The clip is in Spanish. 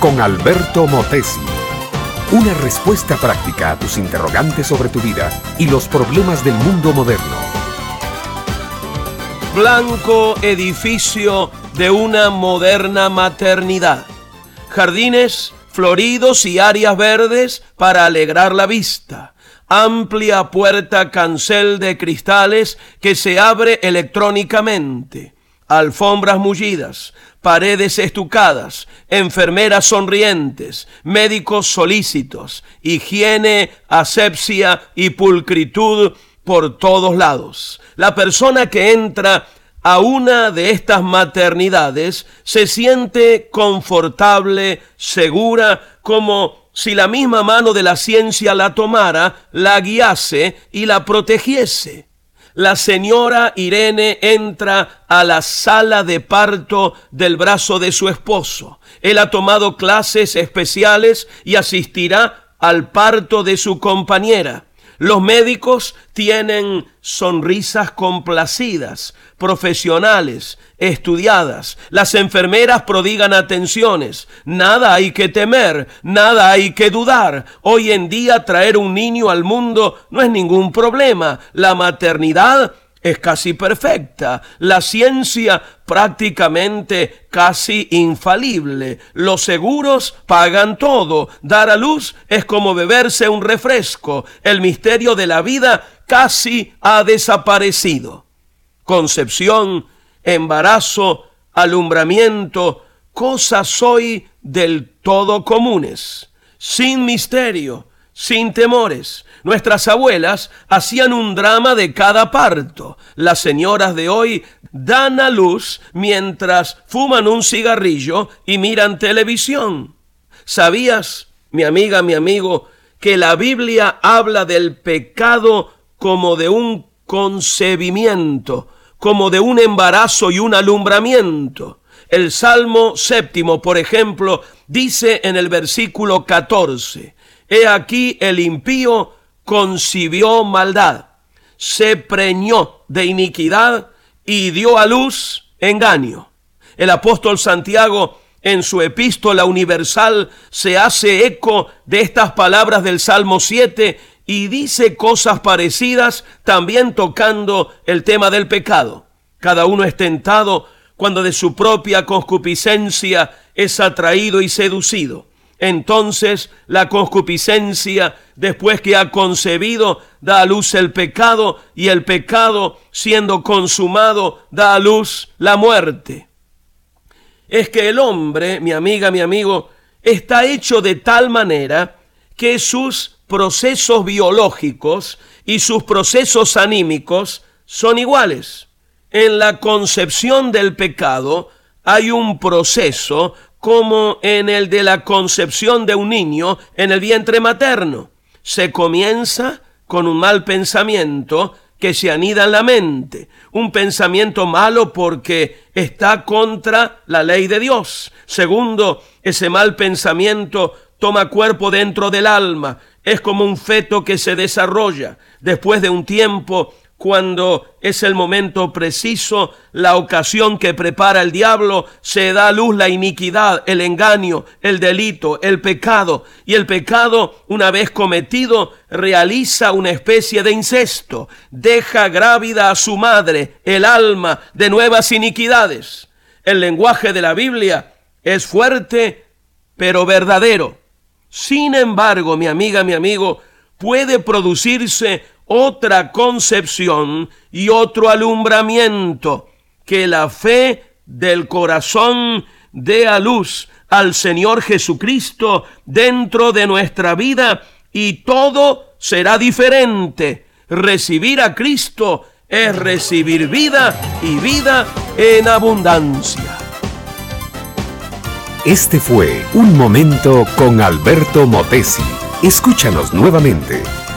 con Alberto Motesi. Una respuesta práctica a tus interrogantes sobre tu vida y los problemas del mundo moderno. Blanco edificio de una moderna maternidad. Jardines floridos y áreas verdes para alegrar la vista amplia puerta cancel de cristales que se abre electrónicamente, alfombras mullidas, paredes estucadas, enfermeras sonrientes, médicos solícitos, higiene, asepsia y pulcritud por todos lados. La persona que entra a una de estas maternidades se siente confortable, segura, como si la misma mano de la ciencia la tomara, la guiase y la protegiese. La señora Irene entra a la sala de parto del brazo de su esposo. Él ha tomado clases especiales y asistirá al parto de su compañera. Los médicos tienen sonrisas complacidas, profesionales, estudiadas. Las enfermeras prodigan atenciones. Nada hay que temer, nada hay que dudar. Hoy en día traer un niño al mundo no es ningún problema. La maternidad es casi perfecta, la ciencia prácticamente casi infalible, los seguros pagan todo, dar a luz es como beberse un refresco, el misterio de la vida casi ha desaparecido. Concepción, embarazo, alumbramiento, cosas hoy del todo comunes, sin misterio, sin temores. Nuestras abuelas hacían un drama de cada parto. Las señoras de hoy dan a luz mientras fuman un cigarrillo y miran televisión. ¿Sabías, mi amiga, mi amigo, que la Biblia habla del pecado como de un concebimiento, como de un embarazo y un alumbramiento? El Salmo séptimo, por ejemplo, dice en el versículo 14, He aquí el impío concibió maldad, se preñó de iniquidad y dio a luz engaño. El apóstol Santiago en su epístola universal se hace eco de estas palabras del Salmo 7 y dice cosas parecidas también tocando el tema del pecado. Cada uno es tentado cuando de su propia concupiscencia es atraído y seducido. Entonces la concupiscencia, después que ha concebido, da a luz el pecado y el pecado, siendo consumado, da a luz la muerte. Es que el hombre, mi amiga, mi amigo, está hecho de tal manera que sus procesos biológicos y sus procesos anímicos son iguales. En la concepción del pecado hay un proceso como en el de la concepción de un niño en el vientre materno. Se comienza con un mal pensamiento que se anida en la mente, un pensamiento malo porque está contra la ley de Dios. Segundo, ese mal pensamiento toma cuerpo dentro del alma, es como un feto que se desarrolla. Después de un tiempo cuando es el momento preciso, la ocasión que prepara el diablo, se da a luz la iniquidad, el engaño, el delito, el pecado. Y el pecado, una vez cometido, realiza una especie de incesto, deja grávida a su madre, el alma, de nuevas iniquidades. El lenguaje de la Biblia es fuerte, pero verdadero. Sin embargo, mi amiga, mi amigo, puede producirse otra concepción y otro alumbramiento, que la fe del corazón dé a luz al Señor Jesucristo dentro de nuestra vida y todo será diferente. Recibir a Cristo es recibir vida y vida en abundancia. Este fue Un Momento con Alberto Motesi. Escúchanos nuevamente